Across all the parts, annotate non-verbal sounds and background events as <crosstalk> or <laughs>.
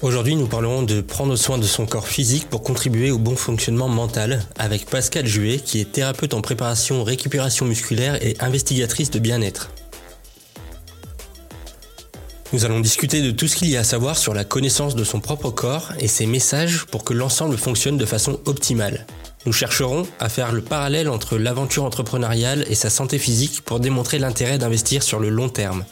Aujourd'hui, nous parlerons de prendre soin de son corps physique pour contribuer au bon fonctionnement mental avec Pascal Juet, qui est thérapeute en préparation, récupération musculaire et investigatrice de bien-être. Nous allons discuter de tout ce qu'il y a à savoir sur la connaissance de son propre corps et ses messages pour que l'ensemble fonctionne de façon optimale. Nous chercherons à faire le parallèle entre l'aventure entrepreneuriale et sa santé physique pour démontrer l'intérêt d'investir sur le long terme.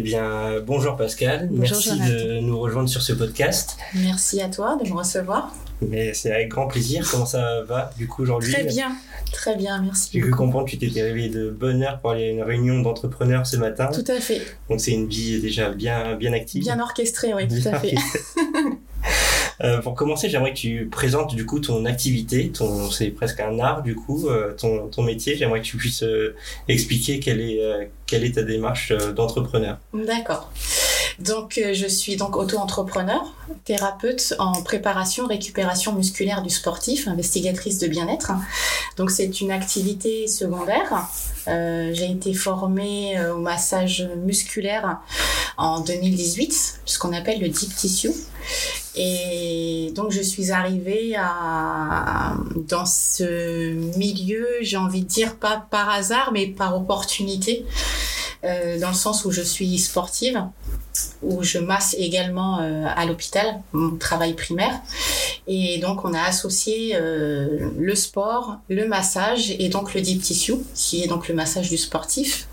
Eh bien, bonjour Pascal, merci de nous rejoindre sur ce podcast. Merci à toi de me recevoir. Mais c'est avec grand plaisir. Comment ça va du coup aujourd'hui Très bien, très bien, merci. J'ai cru comprendre que tu t'étais réveillé de bonne heure pour aller à une réunion d'entrepreneurs ce matin. Tout à fait. Donc c'est une vie déjà bien, bien active. Bien orchestrée, oui, tout à fait. <laughs> Euh, pour commencer, j'aimerais que tu présentes du coup ton activité, ton c'est presque un art du coup, euh, ton, ton métier. J'aimerais que tu puisses euh, expliquer quelle est quelle est ta démarche d'entrepreneur. D'accord. Donc, je suis donc auto-entrepreneur, thérapeute en préparation, récupération musculaire du sportif, investigatrice de bien-être. Donc, c'est une activité secondaire. j'ai été formée au massage musculaire en 2018, ce qu'on appelle le deep tissue. Et donc je suis arrivée dans ce milieu, j'ai envie de dire pas par hasard, mais par opportunité, euh, dans le sens où je suis sportive, où je masse également euh, à l'hôpital, mon travail primaire. Et donc on a associé euh, le sport, le massage et donc le deep tissue, qui est donc le massage du sportif.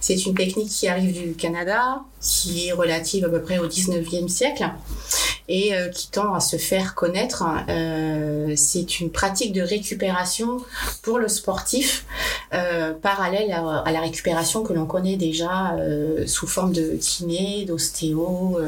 C'est une technique qui arrive du Canada, qui est relative à peu près au 19e siècle et qui tend à se faire connaître. C'est une pratique de récupération pour le sportif euh, parallèle à, la récupération que l'on connaît déjà sous forme de kiné, d'ostéo,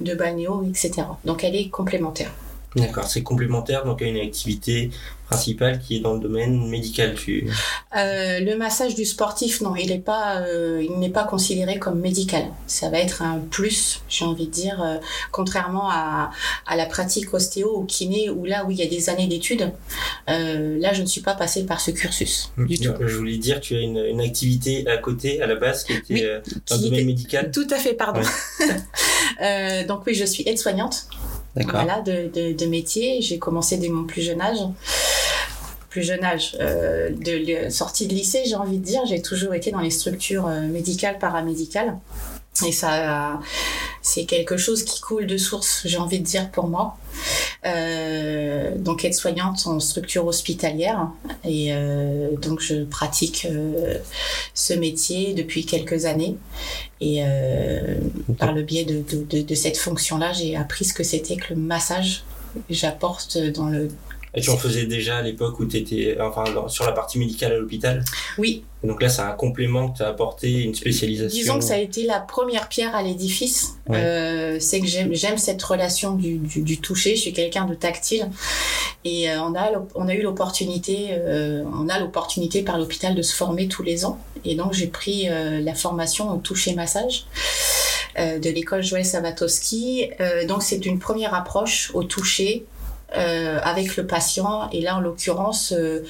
de balnéo, etc. Donc elle est complémentaire. D'accord, c'est complémentaire donc à une activité principale qui est dans le domaine médical. Tu... Euh, le massage du sportif, non, il n'est pas, euh, il n'est pas considéré comme médical. Ça va être un plus, j'ai envie de dire, euh, contrairement à, à la pratique ostéo ou kiné, où là où il y a des années d'études, là je ne suis pas passée par ce cursus mmh. du tout. Je voulais dire, tu as une, une, activité à côté, à la base, qui était euh, dans le domaine médical. Tout à fait, pardon. <laughs> donc oui, je suis aide-soignante. Voilà, de, de, de métier. J'ai commencé dès mon plus jeune âge. Plus jeune âge, euh, de sortie de lycée, j'ai envie de dire, j'ai toujours été dans les structures euh, médicales, paramédicales. Et ça, c'est quelque chose qui coule de source, j'ai envie de dire pour moi. Donc aide-soignante en structure hospitalière. Et euh, donc je pratique euh, ce métier depuis quelques années. Et euh, par le biais de, de, de cette fonction-là, j'ai appris ce que c'était que le massage. J'apporte dans le et tu en faisais déjà à l'époque où tu étais enfin, sur la partie médicale à l'hôpital? Oui. Et donc là, c'est un complément que tu as apporté, une spécialisation. Disons que ça a été la première pierre à l'édifice. Euh, c'est que j'aime cette relation du, du, du, toucher. Je suis quelqu'un de tactile. Et euh, on, a, on a eu l'opportunité, euh, on a l'opportunité par l'hôpital de se former tous les ans. Et donc j'ai pris la formation au toucher massage de l'école Joël Savatowski. donc c'est une première approche au toucher euh, avec le patient. Et là, en l'occurrence, euh,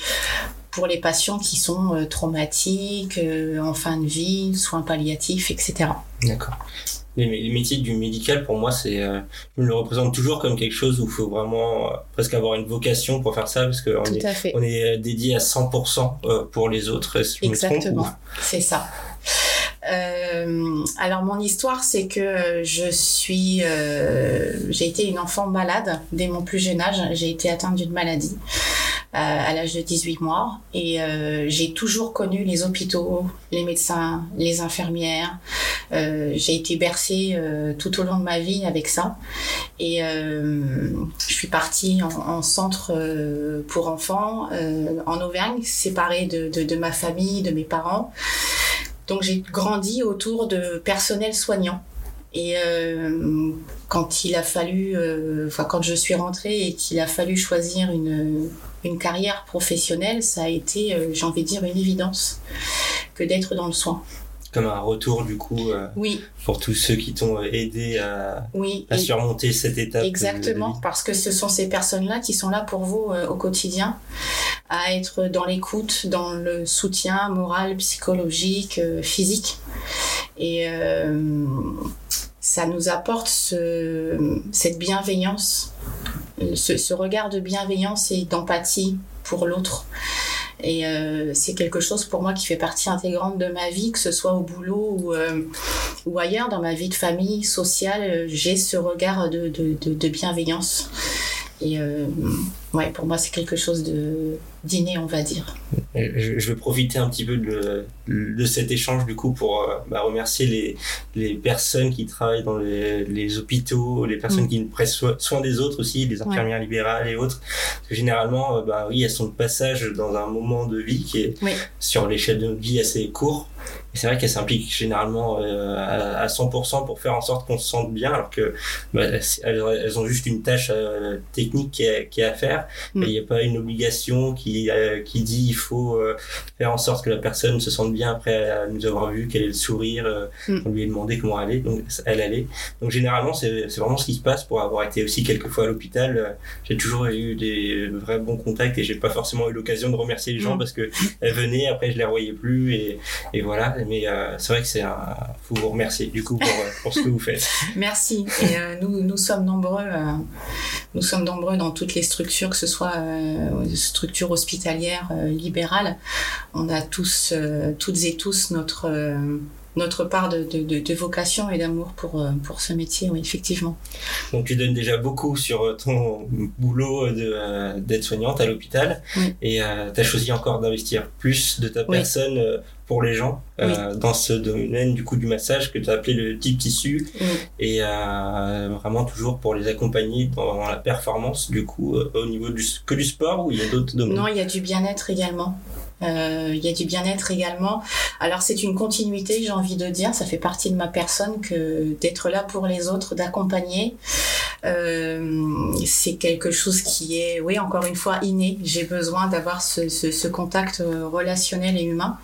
pour les patients qui sont euh, traumatiques, en fin de vie, soins palliatifs, etc. D'accord. Les, métiers du médical, pour moi, c'est, je me le représente toujours comme quelque chose où il faut vraiment presque avoir une vocation pour faire ça, parce qu'on est, on est dédié à 100% pour les autres. Exactement, c'est ça. Euh, alors mon histoire, c'est que je suis, euh, j'ai été une enfant malade dès mon plus jeune âge. J'ai été atteinte d'une maladie euh, à l'âge de 18 mois et euh, j'ai toujours connu les hôpitaux, les médecins, les infirmières. Euh, j'ai été bercée tout au long de ma vie avec ça et je suis partie en, en centre pour enfants en Auvergne, séparée de ma famille, de mes parents. Donc j'ai grandi autour de personnel soignant. Et euh, quand il a fallu, euh, quand je suis rentrée et qu'il a fallu choisir une, une carrière professionnelle, ça a été, euh, j'ai envie de dire, une évidence que d'être dans le soin comme un retour du coup euh, oui. pour tous ceux qui t'ont aidé à, oui. à surmonter cette étape. Exactement, parce que ce sont ces personnes-là qui sont là pour vous euh, au quotidien, à être dans l'écoute, dans le soutien moral, psychologique, euh, physique. Et ça nous apporte ce, cette bienveillance, ce, ce regard de bienveillance et d'empathie pour l'autre. Et euh, c'est quelque chose pour moi qui fait partie intégrante de ma vie, que ce soit au boulot ou, euh, ailleurs, dans ma vie de famille, sociale, j'ai ce regard de, bienveillance. Euh, ouais, pour moi, c'est quelque chose de d'inné, on va dire. Je, je vais profiter un petit peu de, de cet échange du coup pour euh, bah, remercier les, les personnes qui travaillent dans les, les hôpitaux, les personnes Mm. qui prennent so- soin des autres aussi, les infirmières libérales et autres. Parce que généralement, euh, bah oui, elles sont de passage dans un moment de vie qui est Oui. sur l'échelle de notre vie assez court. Et c'est vrai qu'elles s'impliquent généralement euh, à, à 100% pour faire en sorte qu'on se sente bien, alors que bah, elles, elles ont juste une tâche euh, technique qui est, qui est à faire. Mm. Il n'y a pas une obligation qui, euh, qui dit il faut euh, faire en sorte que la personne se sente bien après euh, nous avoir vu, qu'elle ait le sourire, euh, Mm. on lui a demandé comment elle allait, donc elle allait. Donc généralement c'est c'est vraiment ce qui se passe pour avoir été aussi quelques fois à l'hôpital. J'ai toujours eu des vrais bons contacts et j'ai pas forcément eu l'occasion de remercier les gens Mm. parce que elles venaient, après je les revoyais plus et, et voilà. Mais euh, c'est vrai que c'est un, faut vous remercier du coup pour, pour ce que vous faites. <laughs> Merci. Euh, nous, nous sommes nombreux. euh, nous sommes nombreux dans toutes les structures, que ce soit structures hospitalières, libérales. On a tous, toutes et tous, notre notre part de, de, de, de vocation et d'amour pour euh, pour ce métier. Oui, effectivement. Donc tu donnes déjà beaucoup sur euh, ton <laughs> boulot de euh, d'aide-soignante à l'hôpital Oui. et euh, tu as choisi encore d'investir plus de ta Oui. personne euh, pour les gens euh, dans ce domaine du coup du massage que tu as appelé le type tissu et vraiment toujours pour les accompagner dans la performance du coup au niveau du que du sport ou il y a d'autres domaines? Non, il y a du bien-être également. Euh, il y a du bien-être également. Alors c'est une continuité, j'ai envie de dire. Ça fait partie de ma personne que d'être là pour les autres, d'accompagner. Euh, c'est quelque chose qui est, oui, encore une fois, inné. J'ai besoin d'avoir ce, contact euh, relationnel et humain.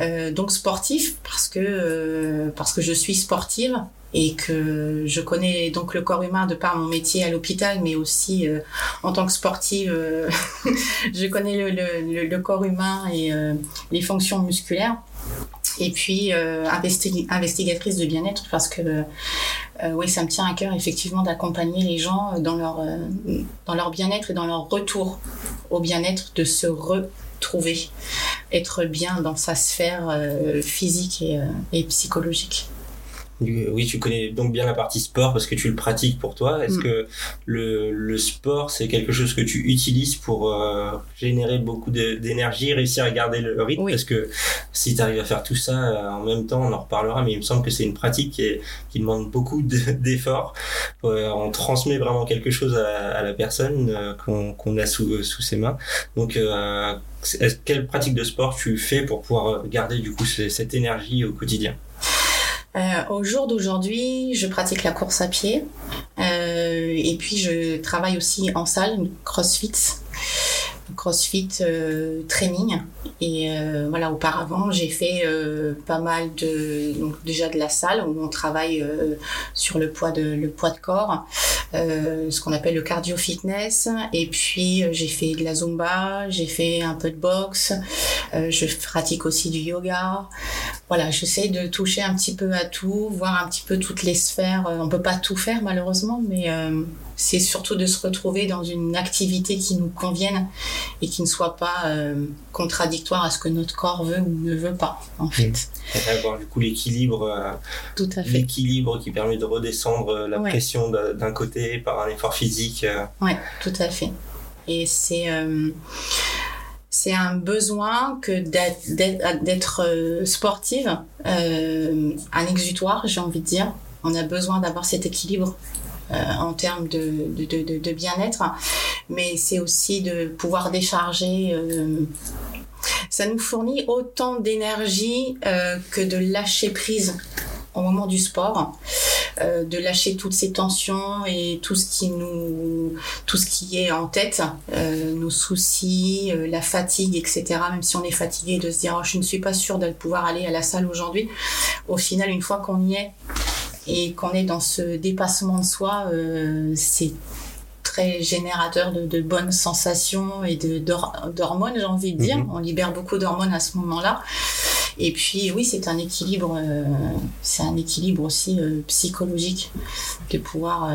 Euh, donc sportif parce que euh, parce que je suis sportive et que je connais donc le corps humain de par mon métier à l'hôpital, mais aussi euh, en tant que sportive, euh, <laughs> je connais le, le, corps humain et euh, les fonctions musculaires. Et puis investi- investigatrice de bien-être parce que oui, ça me tient à cœur effectivement d'accompagner les gens dans leur dans leur bien-être et dans leur retour au bien-être, de se retrouver, être bien dans sa sphère physique et psychologique. Oui, tu connais donc bien la partie sport parce que tu le pratiques pour toi. Est-ce Mm. que le, le sport, c'est quelque chose que tu utilises pour euh, générer beaucoup d'énergie, réussir à garder le rythme? Oui. Parce que si tu arrives à faire tout ça euh, en même temps, on en reparlera, mais il me semble que c'est une pratique qui, est- qui demande beaucoup de- <laughs> d'efforts. Euh, on transmet vraiment quelque chose à, à la personne euh, qu'on qu'on a sous, euh, sous ses mains. Donc, euh, quelle pratique de sport tu fais pour pouvoir garder du coup ce- cette énergie au quotidien? Euh, au jour d'aujourd'hui, je pratique la course à pied euh, et puis je travaille aussi en salle, CrossFit, CrossFit euh, training. Et euh, voilà, auparavant, j'ai fait euh, pas mal de donc déjà de la salle où on travaille euh, sur le poids de le poids de corps, ce qu'on appelle le cardio fitness. Et puis j'ai fait de la zumba, j'ai fait un peu de boxe, je pratique aussi du yoga voilà, j'essaie de toucher un petit peu à tout, voir un petit peu toutes les sphères. Euh, On peut pas tout faire malheureusement, mais euh, c'est surtout de se retrouver dans une activité qui nous convienne et qui ne soit pas euh, contradictoire à ce que notre corps veut ou ne veut pas, en fait. Et avoir du coup l'équilibre euh, Tout à fait. l'équilibre qui permet de redescendre la Ouais. pression d'un d'un côté par un effort physique euh. Ouais, tout à fait. Et c'est euh, c'est un besoin que d'être- euh, sportive, euh, un exutoire, j'ai envie de dire. On a besoin d'avoir cet équilibre euh, en termes de, bien-être, mais c'est aussi de pouvoir décharger. ça nous fournit autant d'énergie que de lâcher prise au moment du sport, euh, de lâcher toutes ces tensions et tout ce qui nous, tout ce qui est en tête, euh, nos soucis, euh, la fatigue, etc. Même si on est fatigué, de se dire oh, je ne suis pas sûre de pouvoir aller à la salle aujourd'hui. Au final, une fois qu'on y est et qu'on est dans ce dépassement de soi, c'est très générateur de, de bonnes sensations et de d'hor- d'hormones, j'ai envie de dire. Mhm. On libère beaucoup d'hormones à ce moment-là. Et puis oui, c'est un équilibre, c'est un équilibre aussi psychologique de pouvoir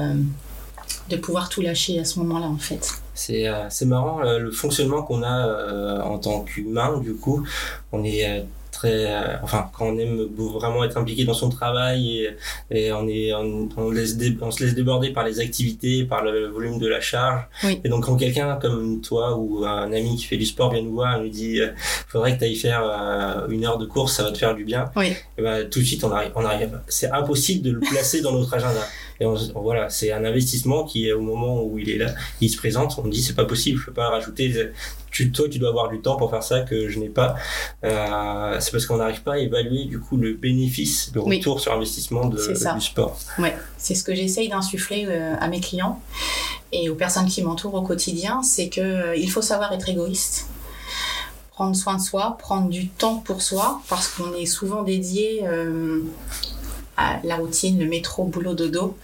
de pouvoir tout lâcher à ce moment-là en fait. C'est marrant le fonctionnement qu'on a en tant qu'humain du coup. On est très euh, enfin quand on aime vraiment être impliqué dans son travail et, on est on, laisse on se laisse déborder par les activités par le volume de la charge. Et donc quand quelqu'un comme toi ou un ami qui fait du sport vient nous voir et nous dit euh, faudrait que tu ailles faire euh, une heure de course ça va te faire du bien. Et ben tout de suite on arrive on arrive. C'est impossible de le placer dans notre agenda et voilà, c'est un investissement qui, au moment où il est là, il se présente, on dit c'est pas possible, je peux pas rajouter. Tu, toi, tu dois avoir du temps pour faire ça que je n'ai pas. Euh, c'est parce qu'on n'arrive pas à évaluer du coup le bénéfice, le retour sur investissement de, du sport. Ouais, c'est ce que j'essaye d'insuffler euh, à mes clients et aux personnes qui m'entourent au quotidien, c'est que euh, il faut savoir être égoïste prendre soin de soi, prendre du temps pour soi, parce qu'on est souvent dédié euh, la routine, le métro, boulot, dodo,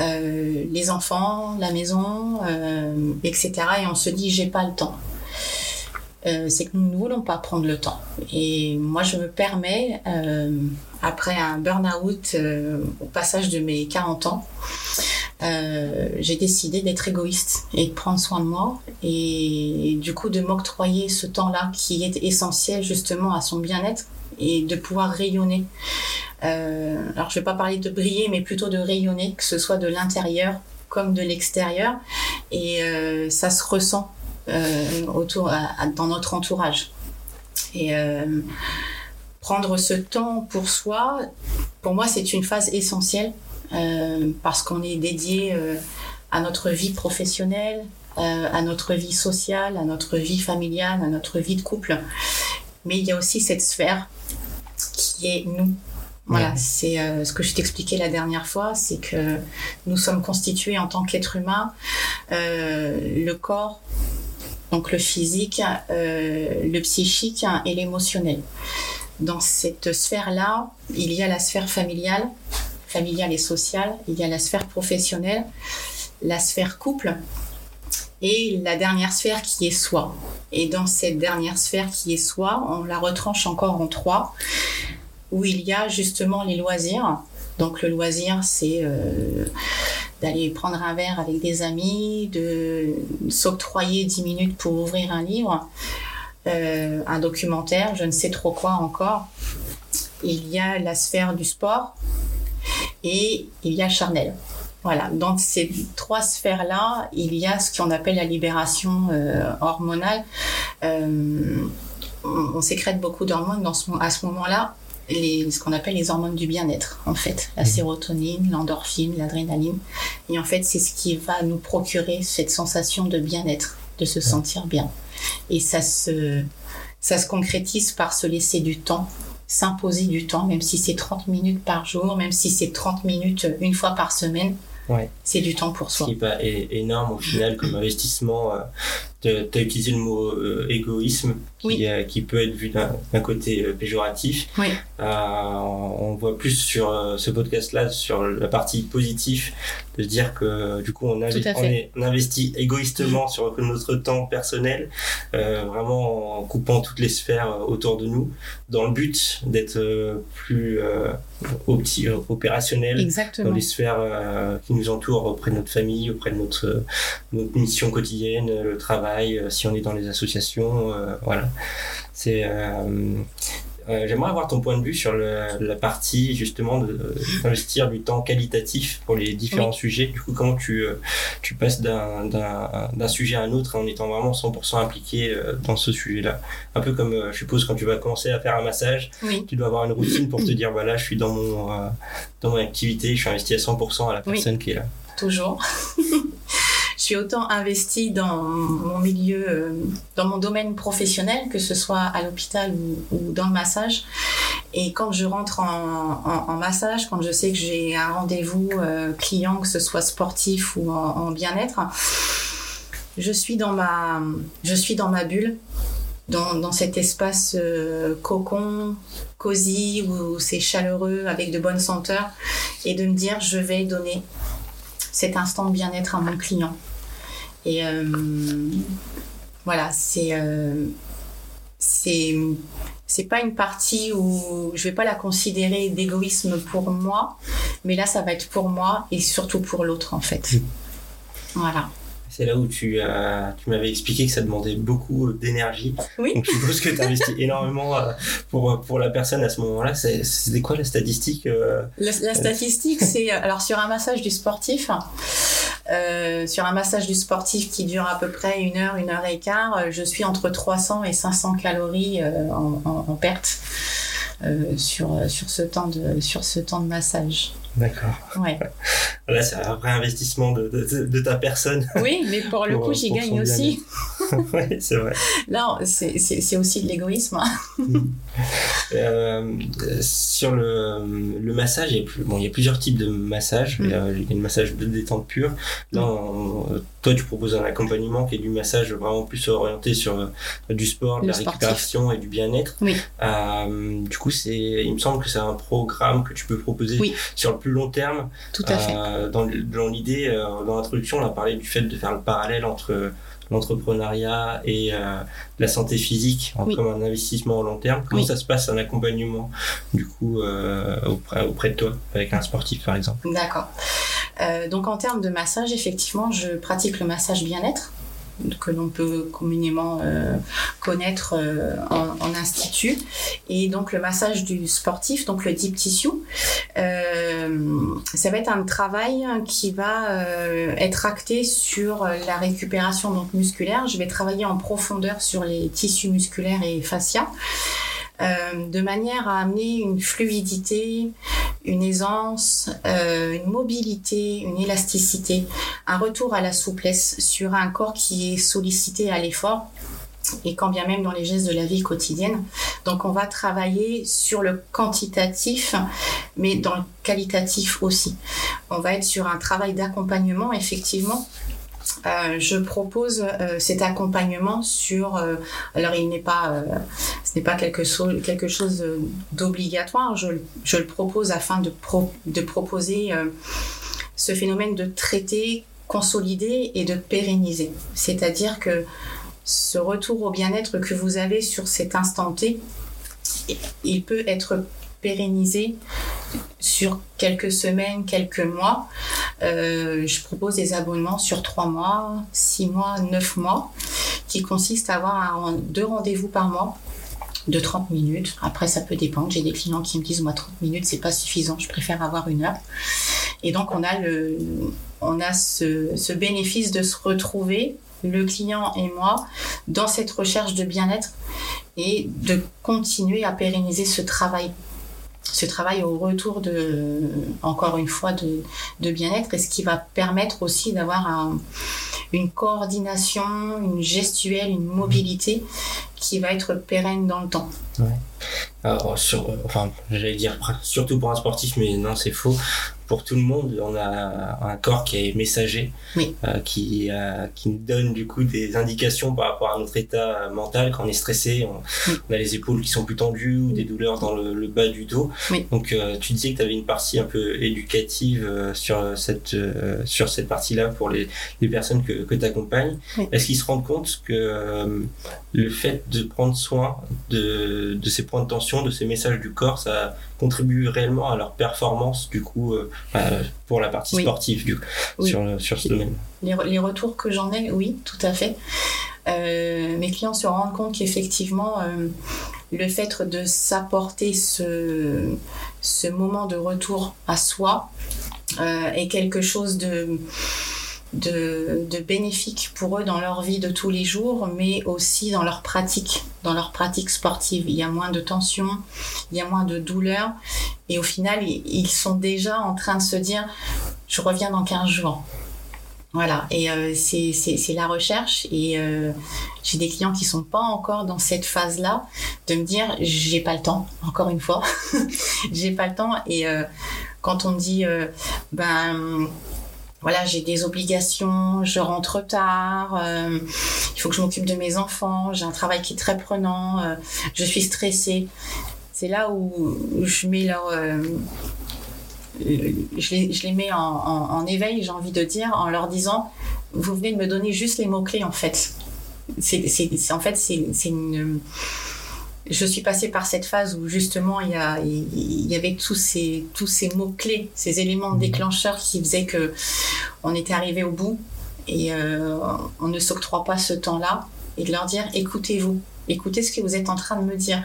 euh, les enfants, la maison, euh, etc. Et on se dit j'ai pas le temps. Euh, c'est que nous ne voulons pas prendre le temps. Et moi, je me permets, après un burn-out au passage de mes 40 ans, j'ai décidé d'être égoïste et de prendre soin de moi et du coup de m'octroyer ce temps-là qui est essentiel justement à son bien-être et de pouvoir rayonner. Euh, alors je vais pas parler de briller, mais plutôt de rayonner, que ce soit de l'intérieur comme de l'extérieur, et euh, ça se ressent euh, autour, dans notre entourage. Et prendre ce temps pour soi, pour moi, c'est une phase essentielle parce qu'on est dédié à notre vie professionnelle, à notre vie sociale, à notre vie familiale, à notre vie de couple. Mais il y a aussi cette sphère qui est nous. Voilà, c'est euh, ce que je t'expliquais la dernière fois, c'est que nous sommes constitués en tant qu'être humain, euh, le corps, donc le physique, euh, le psychique et l'émotionnel. Dans cette sphère-là, il y a la sphère familiale, familiale et sociale, il y a la sphère professionnelle, la sphère couple, et la dernière sphère qui est soi. Et dans cette dernière sphère qui est soi, on la retranche encore en trois, où il y a justement les loisirs. Donc le loisir, c'est euh, d'aller prendre un verre avec des amis, de s'octroyer 10 minutes pour ouvrir un livre, euh, un documentaire, je ne sais trop quoi encore. Il y a la sphère du sport et il y a charnel. Voilà, dans ces trois sphères-là, il y a ce qu'on appelle la libération euh, hormonale. Euh, on, sécrète beaucoup d'hormones à ce moment-là, ce qu'on appelle les hormones du bien-être, en fait. La mmh. sérotonine, l'endorphine, l'adrénaline. Et en fait, c'est ce qui va nous procurer cette sensation de bien-être, de se sentir bien. Et ça se, ça se concrétise par se laisser du temps s'imposer du temps, même si c'est 30 minutes par jour, même si c'est 30 minutes une fois par semaine, c'est du temps pour soi. Ce qui n'est pas énorme au final comme <clears throat> investissement. Euh, tu as utilisé le mot euh, égoïsme qui, euh, qui, peut être vu d'un côté péjoratif. on voit plus sur ce podcast-là, sur la partie positive, de dire que du coup on, on, investit égoïstement sur notre temps personnel, vraiment en coupant toutes les sphères autour de nous, dans le but d'être plus opérationnel Exactement. dans les sphères qui nous entourent auprès de notre famille, auprès de notre, notre mission quotidienne, le travail, euh, si on est dans les associations, euh, voilà. C'est euh, j'aimerais avoir ton point de vue sur la partie justement d'investir du temps qualitatif pour les différents sujets. Du coup, comment tu, euh, tu passes d'un sujet à un autre en étant vraiment 100% impliqué euh, dans ce sujet-là? Un peu comme, je suppose, quand tu vas commencer à faire un massage, tu dois avoir une routine pour te dire, voilà, je suis dans mon, dans mon activité, je suis investi à 100% à la personne qui est là. Toujours. <laughs> je suis autant investie dans mon milieu, euh, dans mon domaine professionnel, que ce soit à l'hôpital ou, dans le massage. Et quand je rentre en, massage, quand je sais que j'ai un rendez-vous euh, client, que ce soit sportif ou en, bien-être, je suis dans ma, bulle. Dans, cet espace euh, cocon, cosy, où c'est chaleureux, avec de bonnes senteurs, et de me dire je vais donner cet instant de bien-être à mon client. Et euh, voilà, c'est euh, c'est c'est pas une partie où je vais pas la considérer d'égoïsme pour moi, mais là ça va être pour moi et surtout pour l'autre en fait. Voilà. C'est là où tu, tu m'avais expliqué que ça demandait beaucoup d'énergie. Oui. Donc je suppose que tu investis <laughs> énormément euh, pour, pour la personne à ce moment-là. C'était quoi la statistique euh la, statistique, c'est <laughs> alors sur un massage du sportif, euh, sur un massage du sportif qui dure à peu près une heure, une heure et quart, je suis entre 300 et 500 calories en, en, perte sur, sur, ce temps de, sur ce temps de massage. D'accord. Ouais. <laughs> Là, c'est un vrai investissement de, de, de, ta personne. Oui, mais pour le <laughs> coup, j'y gagne aussi. <laughs> oui, c'est vrai. Là, c'est aussi de l'égoïsme. Hein. Mm. <laughs> euh, sur le, le massage, il y, a bon, il y a plusieurs types de massages. Mm. Il, y a, le massage de détente pure. Là, toi, tu proposes un accompagnement qui est du massage vraiment plus orienté sur euh, du sport, de la récupération et du bien-être. Oui. Euh, du coup, c'est, il me semble que c'est un programme que tu peux proposer oui. sur le plus long terme. Tout à fait. Euh, dans, dans l'idée, euh, dans l'introduction, on a parlé du fait de faire le parallèle entre l'entrepreneuriat et euh, la santé physique en comme un investissement au long terme. Comment ça se passe un accompagnement du coup euh, auprès, auprès de toi avec un sportif par exemple? D'accord. Euh, donc en termes de massage, effectivement, je pratique le massage bien-être que l'on peut communément euh, connaître euh, en, institut. Et donc le massage du sportif, donc le deep tissue, euh, ça va être un travail qui va être acté sur la récupération donc musculaire. Je vais travailler en profondeur sur les tissus musculaires et fascias. Euh, de manière à amener une fluidité, une aisance, euh, une mobilité, une élasticité, un retour à la souplesse sur un corps qui est sollicité à l'effort et quand bien même dans les gestes de la vie quotidienne. Donc on va travailler sur le quantitatif, mais dans le qualitatif aussi. On va être sur un travail d'accompagnement, effectivement, euh, je propose euh, cet accompagnement sur. Euh, alors, il n'est pas, ce n'est pas quelque, chose d'obligatoire. Je, le propose afin de proposer ce phénomène de traiter, consolider et de pérenniser. C'est-à-dire que ce retour au bien-être que vous avez sur cet instant T, il peut être pérennisé sur quelques semaines, quelques mois. Euh, je propose des abonnements sur trois mois, six mois, neuf mois, qui consistent à avoir deux rendez-vous par mois de 30 minutes. Après, ça peut dépendre. J'ai des clients qui me disent, moi, 30 minutes, c'est pas suffisant. Je préfère avoir une heure. Et donc, on a le, on a ce, ce bénéfice de se retrouver, le client et moi, dans cette recherche de bien-être et de continuer à pérenniser ce travail ce travail au retour de, encore une fois, de, de bien-être et ce qui va permettre aussi d'avoir une coordination, une gestuelle, une mobilité qui va être pérenne dans le temps. Ouais. Alors, sur, enfin, j'allais dire surtout pour un sportif, mais non, c'est faux pour tout le monde. On a un corps qui est messager, euh, qui, euh, qui nous donne du coup des indications par rapport à notre état mental. Quand on est stressé, on, a les épaules qui sont plus tendues ou des douleurs dans le, bas du dos. Donc euh, tu disais que tu avais une partie un peu éducative sur cette, sur cette partie-là pour les, les personnes que, que tu accompagnes. Est-ce qu'ils se rendent compte que le fait de prendre soin de, de ces points de tension, de ces messages du corps, ça contribue réellement à leur performance du coup euh, pour la partie sportive du, sur, sur ce domaine. Les, les retours que j'en ai, oui, tout à fait. Euh, mes clients se rendent compte qu'effectivement, euh, le fait de s'apporter ce, ce moment de retour à soi est quelque chose de de, de, bénéfique pour eux dans leur vie de tous les jours, mais aussi dans leur pratique, dans leur pratique sportive. Il y a moins de tension, il y a moins de douleur, et au final, ils sont déjà en train de se dire, je reviens dans 15 jours. Voilà, et euh, c'est la recherche, et euh, j'ai des clients qui sont pas encore dans cette phase-là, de me dire, j'ai pas le temps, encore une fois, <laughs> j'ai pas le temps, et euh, quand on dit, euh, ben voilà, j'ai des obligations, je rentre tard, euh, il faut que je m'occupe de mes enfants, j'ai un travail qui est très prenant, euh, je suis stressée. C'est là où je mets leur, euh, je, les, mets en, éveil, j'ai envie de dire, en leur disant, vous venez de me donner juste les mots clés en fait. En fait c'est, une je suis passée par cette phase où justement il y, a, il y avait tous ces, tous ces mots-clés, ces éléments déclencheurs qui faisaient que on était arrivé au bout et euh, on ne s'octroie pas ce temps-là et de leur dire écoutez-vous, écoutez ce que vous êtes en train de me dire.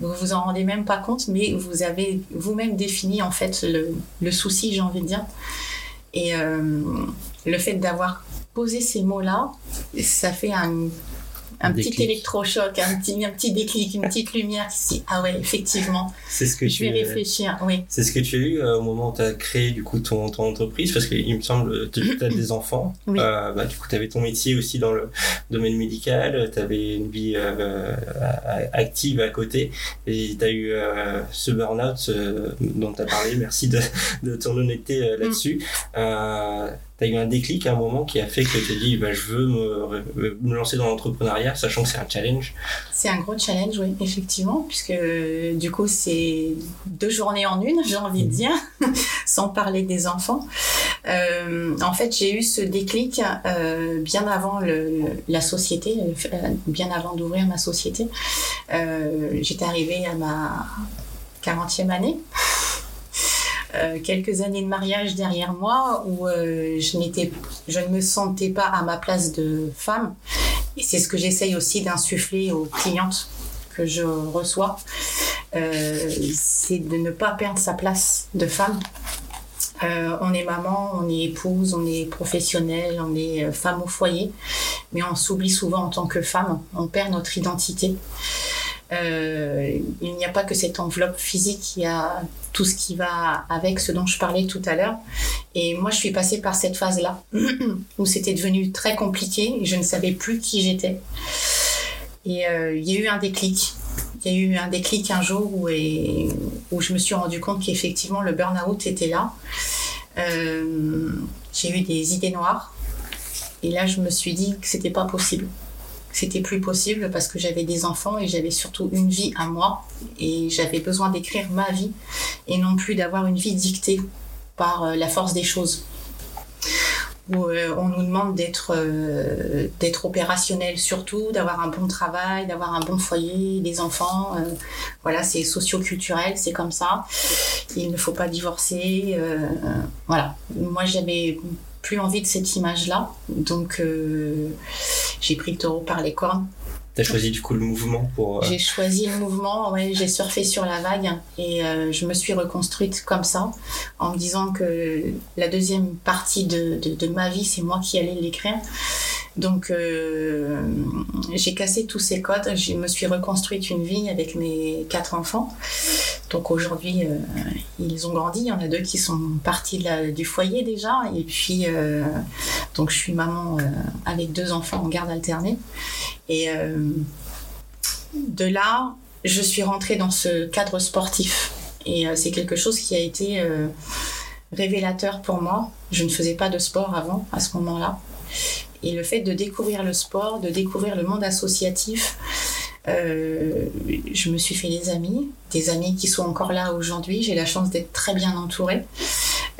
Vous vous en rendez même pas compte, mais vous avez vous-même défini en fait le, le souci, j'ai envie de dire. Et euh, le fait d'avoir posé ces mots-là, ça fait un, un petit électrochoc, un petit, un petit déclic, une petite lumière qui se dit ah ouais effectivement. C'est ce que je vais réfléchir. Oui. C'est ce que tu as eu euh, au moment où tu as créé du coup ton, ton entreprise parce qu'il me semble tu <clears throat> as des enfants. Oui. Euh, bah, du coup tu avais ton métier aussi dans le <laughs> domaine médical, tu avais une vie euh, active à côté et tu as eu ce burn-out dont tu as parlé. Merci de, de ton honnêteté euh, là-dessus. Mm tu as eu un déclic à un moment qui a fait que tu t'es dit bah, je veux me, me lancer dans l'entrepreneuriat, sachant que c'est un challenge C'est un gros challenge, oui, effectivement, puisque du coup, c'est deux journées en une, j'ai envie de dire, <laughs> sans parler des enfants. Euh, en fait, j'ai eu ce déclic euh, bien avant le, la société, euh, bien avant d'ouvrir ma société. J'étais arrivée à ma 40e année. Euh, quelques années de mariage derrière moi où euh, je n'étais, je ne me sentais pas à ma place de femme. Et c'est ce que j'essaye aussi d'insuffler aux clientes que je reçois, euh, c'est de ne pas perdre sa place de femme. On est maman, on est épouse, on est professionnelle, on est femme au foyer, mais on s'oublie souvent en tant que femme, on perd notre identité. Euh, il n'y a pas que cette enveloppe physique, il y a tout ce qui va avec ce dont je parlais tout à l'heure. Et moi, je suis passée par cette phase-là, <clears throat> où c'était devenu très compliqué, et je ne savais plus qui j'étais. Et euh, il y a eu un déclic. Il y a eu un déclic un jour où, où je me suis rendu compte qu'effectivement le burn-out était là. Euh, j'ai eu des idées noires. Et là, je me suis dit que c'était pas possible c'était plus possible parce que j'avais des enfants et j'avais surtout une vie à moi et j'avais besoin d'écrire ma vie et non plus d'avoir une vie dictée par euh, la force des choses où euh, on nous demande d'être euh, d'être opérationnel surtout, d'avoir un bon travail, d'avoir un bon foyer, des enfants. Euh, voilà, c'est socio-culturel, c'est comme ça. Il ne faut pas divorcer. voilà. Moi, j'avais plus envie de cette image-là, donc euh, j'ai pris le taureau par les cornes. T'as choisi du coup le mouvement pour. euh, J'ai choisi le mouvement, ouais, j'ai surfé sur la vague et euh, je me suis reconstruite comme ça, en me disant que la deuxième partie de, de, de ma vie, c'est moi qui allais l'écrire. Donc euh, j'ai cassé tous ces codes, je me suis reconstruite une vie avec mes quatre enfants. Donc aujourd'hui, euh, ils ont grandi, il y en a deux qui sont partis du foyer déjà, et puis euh, donc je suis maman avec deux enfants en garde alternée. Et de là, je suis rentrée dans ce cadre sportif. Et c'est quelque chose qui a été révélateur pour moi. Je ne faisais pas de sport avant, à ce moment-là. Et le fait de découvrir le sport, de découvrir le monde associatif, euh, je me suis fait des amis, des amis qui sont encore là aujourd'hui. J'ai la chance d'être très bien entourée.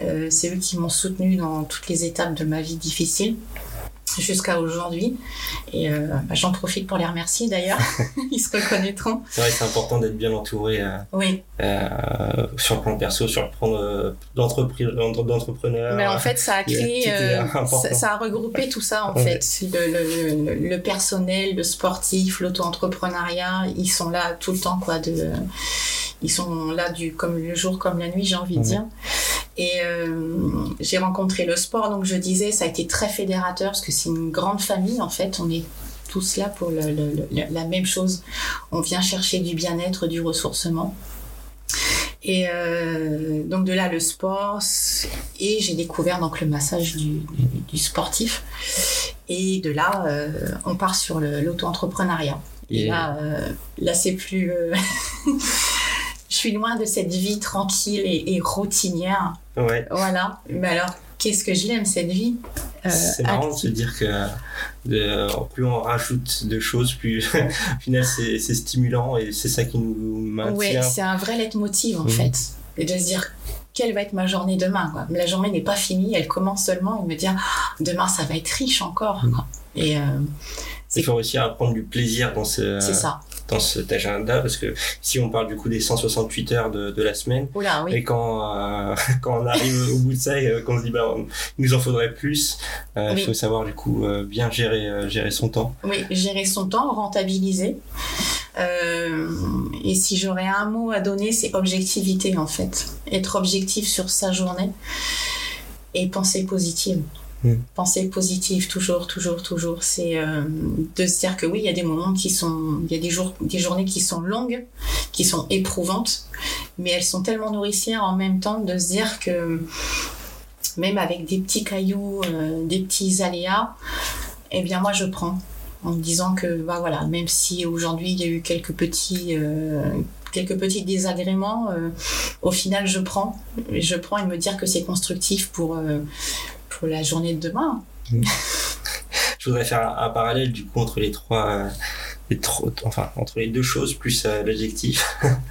Euh, c'est eux qui m'ont soutenue dans toutes les étapes de ma vie difficile jusqu'à aujourd'hui. Et euh, bah, j'en profite pour les remercier d'ailleurs. <laughs> Ils se reconnaîtront. C'est vrai c'est important d'être bien entouré euh, Oui, euh, sur le plan perso, sur le plan d'entrepreneur. mais en fait, ça a créé, euh, ça, ça a regroupé tout ça en Ouais. fait. Le, le, le, le personnel, le sportif, l'auto-entrepreneuriat, ils sont là tout le temps quoi. De, ils sont là du comme le jour comme la nuit, j'ai envie de dire. Et euh, j'ai rencontré le sport, donc je disais, ça a été très fédérateur parce que c'est une grande famille en fait. On est tous là pour le, le- le- la même chose. On vient chercher du bien-être, du ressourcement. Et euh, donc de là le sport et j'ai découvert donc le massage du, du, du sportif et de là euh, on part sur l'auto-entrepreneuriat. Et Et- là, là c'est plus <laughs> suis loin de cette vie tranquille et, et routinière. Ouais. Voilà. Mais alors qu'est-ce que je l'aime cette vie? Euh, c'est marrant de se dire que de, plus on rajoute de choses, plus <laughs> au final c'est stimulant et c'est ça qui nous maintient. c'est un vrai leitmotiv en Mhm. fait. Et de se dire, quelle va être ma journée demain quoi? La journée n'est pas finie, elle commence seulement et me dire, Ah, demain ça va être riche encore. Mhm. quoi. Et euh, Il faut réussir à prendre du plaisir dans ce, c'est ça. Dans cet agenda parce que si on parle du coup des 168 heures de, de la semaine Oula, oui. et quand euh, <laughs> quand on arrive au bout de ça et qu'on se dit bah il nous en faudrait plus euh, il Oui. faut savoir du coup euh, bien gérer euh, gérer son temps Oui, gérer son temps, rentabiliser. Euh, et si j'aurais un mot à donner, c'est objectivité en fait. Être objectif sur sa journée et penser positive. Mm. Penser positive toujours, toujours, toujours. C'est euh, de se dire que oui, il y a des moments qui sont, il y a des jours, des journées qui sont longues, qui sont éprouvantes, mais elles sont tellement nourricières en même temps de se dire que même avec des petits cailloux, euh, des petits aléas, eh bien moi je prends en me disant que bah voilà même si aujourd'hui il y a eu quelques petits euh, quelques petits désagréments au final je prends je prends et me dire que c'est constructif pour pour la journée de demain. <laughs> Je voudrais faire un, un parallèle du coup entre les trois euh, les trois- enfin entre les deux choses plus euh, l'adjectif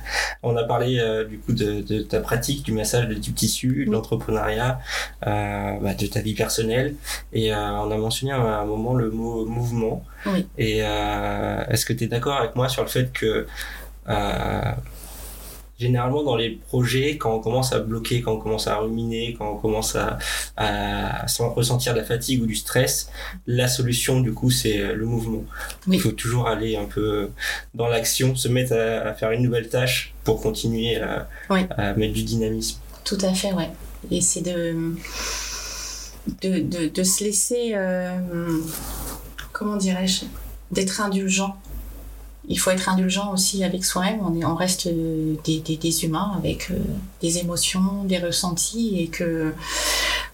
<laughs> on a parlé euh, du coup de, de ta pratique du massage de type tissu de l'entrepreneuriat bah, de ta vie personnelle. Et on a mentionné à un moment le mot mouvement. Oui. et est-ce que tu es d'accord avec moi sur le fait que généralement dans les projets, quand on commence à bloquer, quand on commence à ruminer, quand on commence à, ressentir de la fatigue ou du stress, la solution du coup c'est le mouvement. Oui. Il faut toujours aller un peu dans l'action, se mettre à, à faire une nouvelle tâche pour continuer à, Oui. à mettre du dynamisme. tout à fait ouais et c'est de, de de de se laisser euh, comment dirais-je d'être indulgent il faut être indulgent aussi avec soi-même. On, on reste euh, des, humains avec euh, des émotions, des ressentis, et que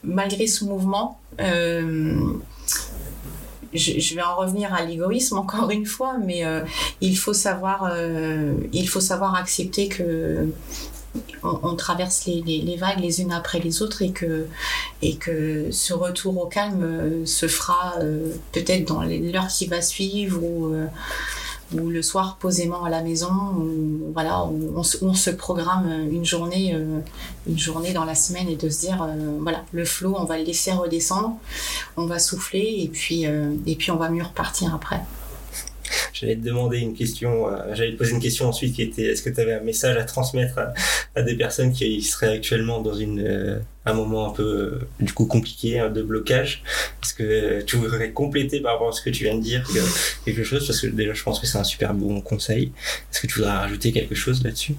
malgré ce mouvement, euh, je, vais en revenir à l'égoïsme encore une fois, mais il faut savoir, il faut savoir accepter que on, traverse les, vagues les unes après les autres et que et que ce retour au calme se fera peut-être dans l'heure qui va suivre ou ou le soir posément à la maison ou voilà on, se, on se programme une journée euh, une journée dans la semaine et de se dire euh, voilà le flot on va le laisser redescendre on va souffler et puis euh, et puis on va mieux repartir après J'allais te demander une question, euh, j'allais te poser une question ensuite qui était est-ce que tu avais un message à transmettre à, des personnes qui seraient actuellement dans euh, un moment un peu euh, du coup compliqué hein, de blocage? Est-ce que tu voudrais compléter par rapport à ce que tu viens de dire que- quelque chose? Parce que déjà je pense que c'est un super bon conseil. Est-ce que tu voudrais rajouter quelque chose là-dessus?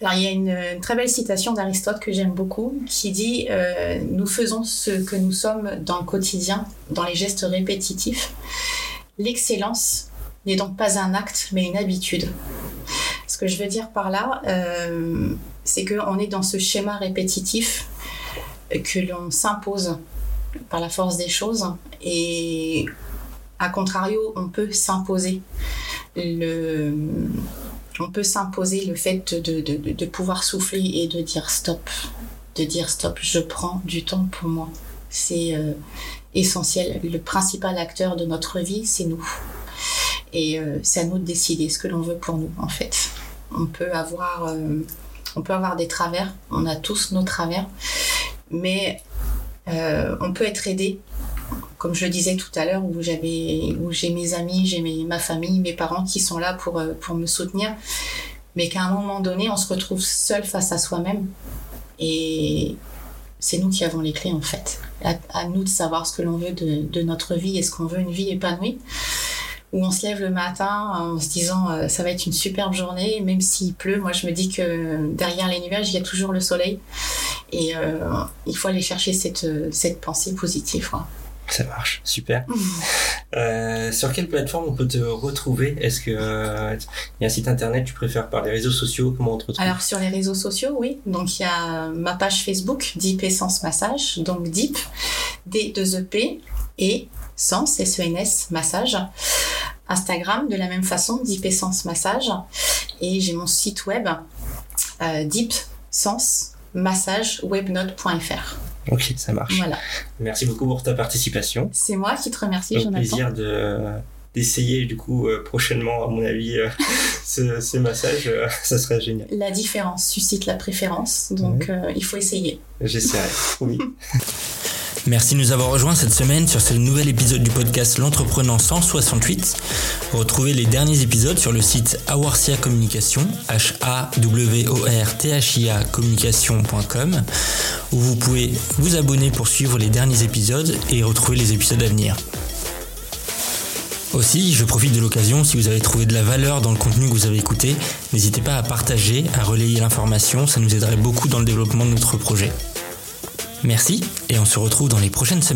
Alors, il y a une, très belle citation d'Aristote que j'aime beaucoup qui dit Nous faisons ce que nous sommes dans le quotidien, dans les gestes répétitifs. L'excellence n'est donc pas un acte, mais une habitude. Ce que je veux dire par là, euh, c'est qu'on est dans ce schéma répétitif que l'on s'impose par la force des choses et à contrario, on peut s'imposer le, on peut s'imposer le fait de, de, de, pouvoir souffler et de dire stop, de dire stop, je prends du temps pour moi. C'est euh, essentiel. Le principal acteur de notre vie, c'est nous. Et euh, c'est à nous de décider ce que l'on veut pour nous, en fait. On peut avoir, euh, on peut avoir des travers, on a tous nos travers, mais euh, on peut être aidé comme je le disais tout à l'heure, où j'ai mes amis, j'ai ma famille, mes parents qui sont là pour, me soutenir, mais qu'à un moment donné, on se retrouve seul face à soi-même. Et c'est nous qui avons les clés, en fait. À, à nous de savoir ce que l'on veut de, de notre vie. Est-ce qu'on veut une vie épanouie où on se lève le matin en se disant euh, ça va être une superbe journée, même s'il pleut. Moi, je me dis que derrière les nuages, il y a toujours le soleil. Et euh, il faut aller chercher cette, cette pensée positive. quoi. Ça marche, super. <laughs> Euh, sur quelle plateforme on peut te retrouver? Est-ce que euh, il y a un site internet Tu préfères par les réseaux sociaux? Comment on te retrouve? Alors sur les réseaux sociaux, oui. Donc il y a ma page Facebook, Deep Essence Massage, donc Deep, D2EP et Sens, S-E-N-S, Massage. Instagram, de la même façon, Deep Essence Massage. Et j'ai mon site web, euh, Deep Sens Massage webnote.fr. Ok, ça marche. Voilà. Merci beaucoup pour ta participation. C'est moi qui te remercie, Au Jonathan. plaisir de d'essayer du coup euh, prochainement à mon avis euh, <laughs> ce, ce massage euh, <laughs> ça serait génial La différence suscite la préférence, donc euh, il faut essayer. j'essaierai oui <laughs> Merci de nous avoir rejoints cette semaine sur ce nouvel épisode du podcast L'Entreprenant 168. Retrouvez les derniers épisodes sur le site Awarcia Communication, h a w o r t h i a communication.com où vous pouvez vous abonner pour suivre les derniers épisodes et retrouver les épisodes à venir. Aussi, je profite de l'occasion, si vous avez trouvé de la valeur dans le contenu que vous avez écouté, n'hésitez pas à partager, à relayer l'information, ça nous aiderait beaucoup dans le développement de notre projet. Merci et on se retrouve dans les prochaines semaines.